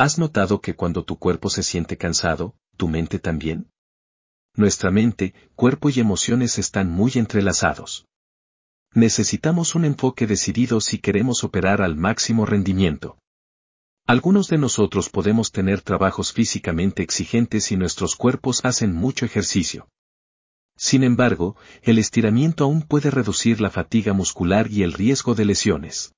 ¿Has notado que cuando tu cuerpo se siente cansado, tu mente también? Nuestra mente, cuerpo y emociones están muy entrelazados. Necesitamos un enfoque decidido si queremos operar al máximo rendimiento. Algunos de nosotros podemos tener trabajos físicamente exigentes y nuestros cuerpos hacen mucho ejercicio. Sin embargo, el estiramiento aún puede reducir la fatiga muscular y el riesgo de lesiones.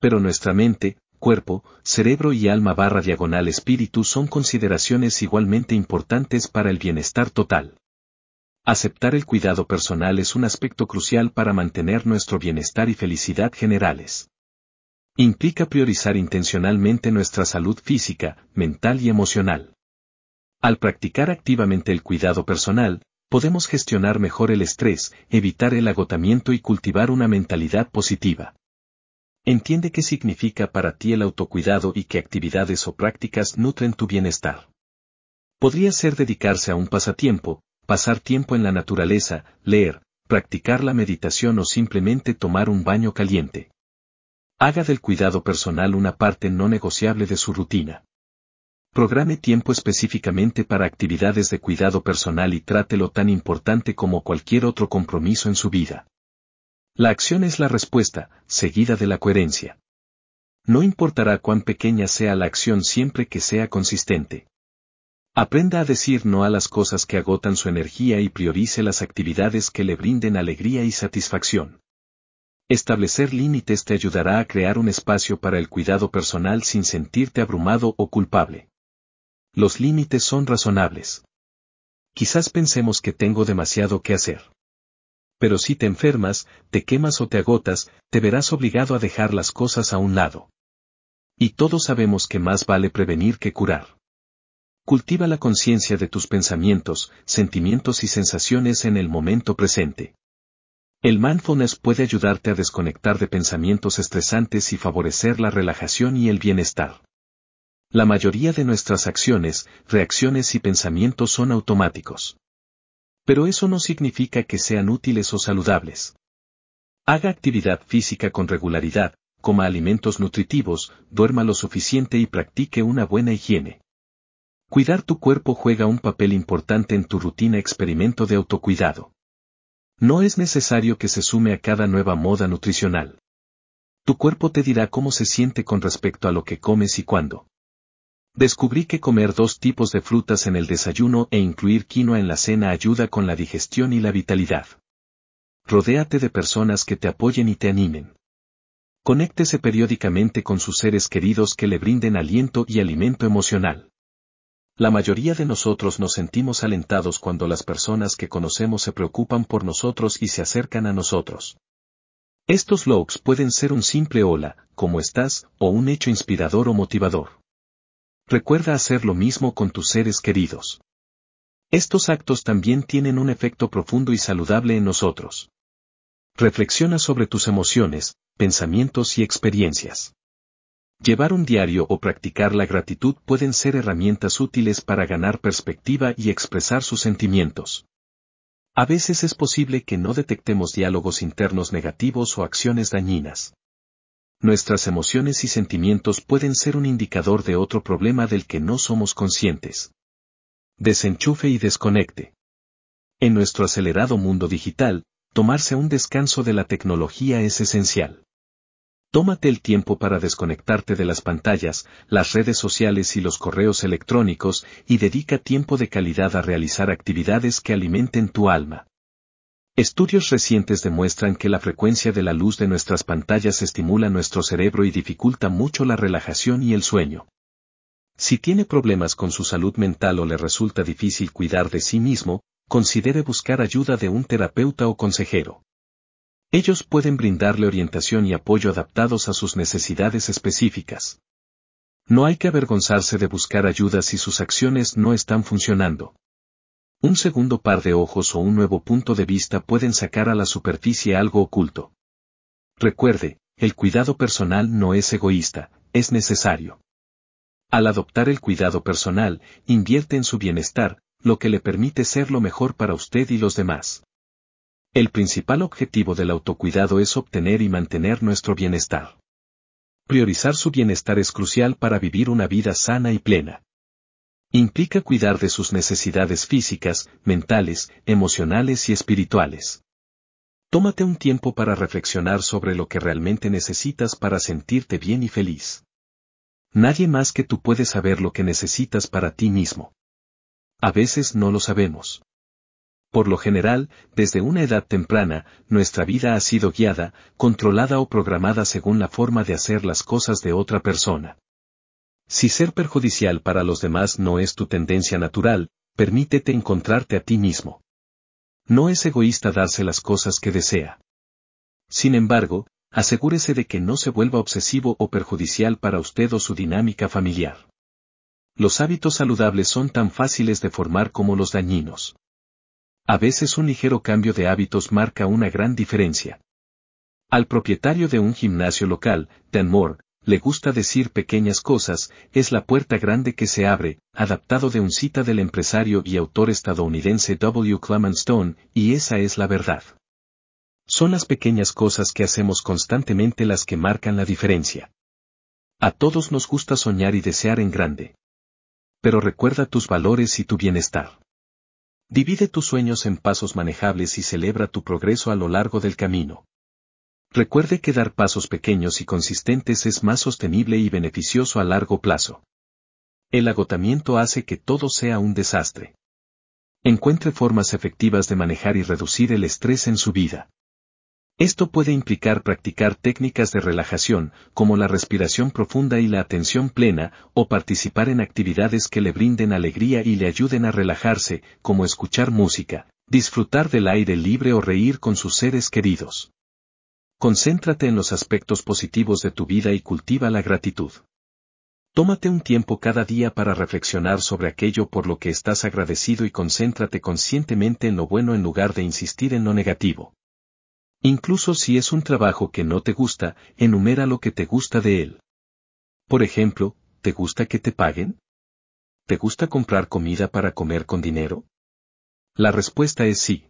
Pero nuestra mente, cuerpo, cerebro y alma barra diagonal espíritu son consideraciones igualmente importantes para el bienestar total. Aceptar el cuidado personal es un aspecto crucial para mantener nuestro bienestar y felicidad generales. Implica priorizar intencionalmente nuestra salud física, mental y emocional. Al practicar activamente el cuidado personal, podemos gestionar mejor el estrés, evitar el agotamiento y cultivar una mentalidad positiva. Entiende qué significa para ti el autocuidado y qué actividades o prácticas nutren tu bienestar. Podría ser dedicarse a un pasatiempo, pasar tiempo en la naturaleza, leer, practicar la meditación o simplemente tomar un baño caliente. Haga del cuidado personal una parte no negociable de su rutina. Programe tiempo específicamente para actividades de cuidado personal y trátelo tan importante como cualquier otro compromiso en su vida. La acción es la respuesta, seguida de la coherencia. No importará cuán pequeña sea la acción siempre que sea consistente. Aprenda a decir no a las cosas que agotan su energía y priorice las actividades que le brinden alegría y satisfacción. Establecer límites te ayudará a crear un espacio para el cuidado personal sin sentirte abrumado o culpable. Los límites son razonables. Quizás pensemos que tengo demasiado que hacer. Pero si te enfermas, te quemas o te agotas, te verás obligado a dejar las cosas a un lado. Y todos sabemos que más vale prevenir que curar. Cultiva la conciencia de tus pensamientos, sentimientos y sensaciones en el momento presente. El mindfulness puede ayudarte a desconectar de pensamientos estresantes y favorecer la relajación y el bienestar. La mayoría de nuestras acciones, reacciones y pensamientos son automáticos. Pero eso no significa que sean útiles o saludables. Haga actividad física con regularidad, coma alimentos nutritivos, duerma lo suficiente y practique una buena higiene. Cuidar tu cuerpo juega un papel importante en tu rutina experimento de autocuidado. No es necesario que se sume a cada nueva moda nutricional. Tu cuerpo te dirá cómo se siente con respecto a lo que comes y cuándo. Descubrí que comer dos tipos de frutas en el desayuno e incluir quinoa en la cena ayuda con la digestión y la vitalidad. Rodéate de personas que te apoyen y te animen. Conéctese periódicamente con sus seres queridos que le brinden aliento y alimento emocional. La mayoría de nosotros nos sentimos alentados cuando las personas que conocemos se preocupan por nosotros y se acercan a nosotros. Estos logs pueden ser un simple hola, ¿cómo estás? o un hecho inspirador o motivador. Recuerda hacer lo mismo con tus seres queridos. Estos actos también tienen un efecto profundo y saludable en nosotros. Reflexiona sobre tus emociones, pensamientos y experiencias. Llevar un diario o practicar la gratitud pueden ser herramientas útiles para ganar perspectiva y expresar sus sentimientos. A veces es posible que no detectemos diálogos internos negativos o acciones dañinas. Nuestras emociones y sentimientos pueden ser un indicador de otro problema del que no somos conscientes. Desenchufe y desconecte. En nuestro acelerado mundo digital, tomarse un descanso de la tecnología es esencial. Tómate el tiempo para desconectarte de las pantallas, las redes sociales y los correos electrónicos y dedica tiempo de calidad a realizar actividades que alimenten tu alma. Estudios recientes demuestran que la frecuencia de la luz de nuestras pantallas estimula nuestro cerebro y dificulta mucho la relajación y el sueño. Si tiene problemas con su salud mental o le resulta difícil cuidar de sí mismo, considere buscar ayuda de un terapeuta o consejero. Ellos pueden brindarle orientación y apoyo adaptados a sus necesidades específicas. No hay que avergonzarse de buscar ayuda si sus acciones no están funcionando. Un segundo par de ojos o un nuevo punto de vista pueden sacar a la superficie algo oculto. Recuerde, el cuidado personal no es egoísta, es necesario. Al adoptar el cuidado personal, invierte en su bienestar, lo que le permite ser lo mejor para usted y los demás. El principal objetivo del autocuidado es obtener y mantener nuestro bienestar. Priorizar su bienestar es crucial para vivir una vida sana y plena. Implica cuidar de sus necesidades físicas, mentales, emocionales y espirituales. Tómate un tiempo para reflexionar sobre lo que realmente necesitas para sentirte bien y feliz. Nadie más que tú puede saber lo que necesitas para ti mismo. A veces no lo sabemos. Por lo general, desde una edad temprana, nuestra vida ha sido guiada, controlada o programada según la forma de hacer las cosas de otra persona. Si ser perjudicial para los demás no es tu tendencia natural, permítete encontrarte a ti mismo. No es egoísta darse las cosas que desea. Sin embargo, asegúrese de que no se vuelva obsesivo o perjudicial para usted o su dinámica familiar. Los hábitos saludables son tan fáciles de formar como los dañinos. A veces un ligero cambio de hábitos marca una gran diferencia. Al propietario de un gimnasio local, Dan Moore, le gusta decir pequeñas cosas, es la puerta grande que se abre, adaptado de un cita del empresario y autor estadounidense W. Clement Stone, y esa es la verdad. Son las pequeñas cosas que hacemos constantemente las que marcan la diferencia. A todos nos gusta soñar y desear en grande. Pero recuerda tus valores y tu bienestar. Divide tus sueños en pasos manejables y celebra tu progreso a lo largo del camino. Recuerde que dar pasos pequeños y consistentes es más sostenible y beneficioso a largo plazo. El agotamiento hace que todo sea un desastre. Encuentre formas efectivas de manejar y reducir el estrés en su vida. Esto puede implicar practicar técnicas de relajación, como la respiración profunda y la atención plena, o participar en actividades que le brinden alegría y le ayuden a relajarse, como escuchar música, disfrutar del aire libre o reír con sus seres queridos. Concéntrate en los aspectos positivos de tu vida y cultiva la gratitud. Tómate un tiempo cada día para reflexionar sobre aquello por lo que estás agradecido y concéntrate conscientemente en lo bueno en lugar de insistir en lo negativo. Incluso si es un trabajo que no te gusta, enumera lo que te gusta de él. Por ejemplo, ¿te gusta que te paguen? ¿Te gusta comprar comida para comer con dinero? La respuesta es sí.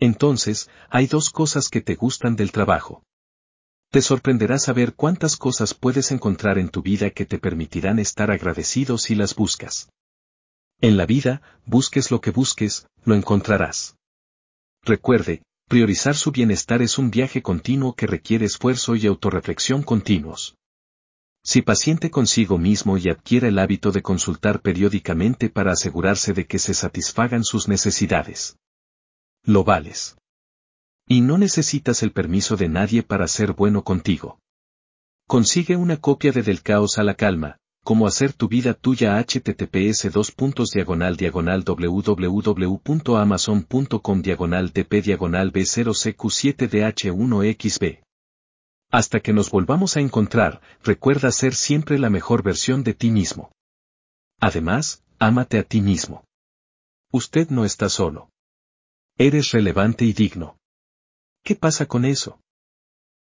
Entonces, hay dos cosas que te gustan del trabajo. Te sorprenderá saber cuántas cosas puedes encontrar en tu vida que te permitirán estar agradecido si las buscas. En la vida, busques lo que busques, lo encontrarás. Recuerde, Priorizar su bienestar es un viaje continuo que requiere esfuerzo y autorreflexión continuos. Si paciente consigo mismo y adquiere el hábito de consultar periódicamente para asegurarse de que se satisfagan sus necesidades. Lo vales. Y no necesitas el permiso de nadie para ser bueno contigo. Consigue una copia de Del Caos a la Calma, Cómo hacer tu vida tuya https dos puntos diagonal diagonal www.amazon.com diagonal tp diagonal b0cq7dh1xb. Hasta que nos volvamos a encontrar, recuerda ser siempre la mejor versión de ti mismo. Además, ámate a ti mismo. Usted no está solo. Eres relevante y digno. ¿Qué pasa con eso?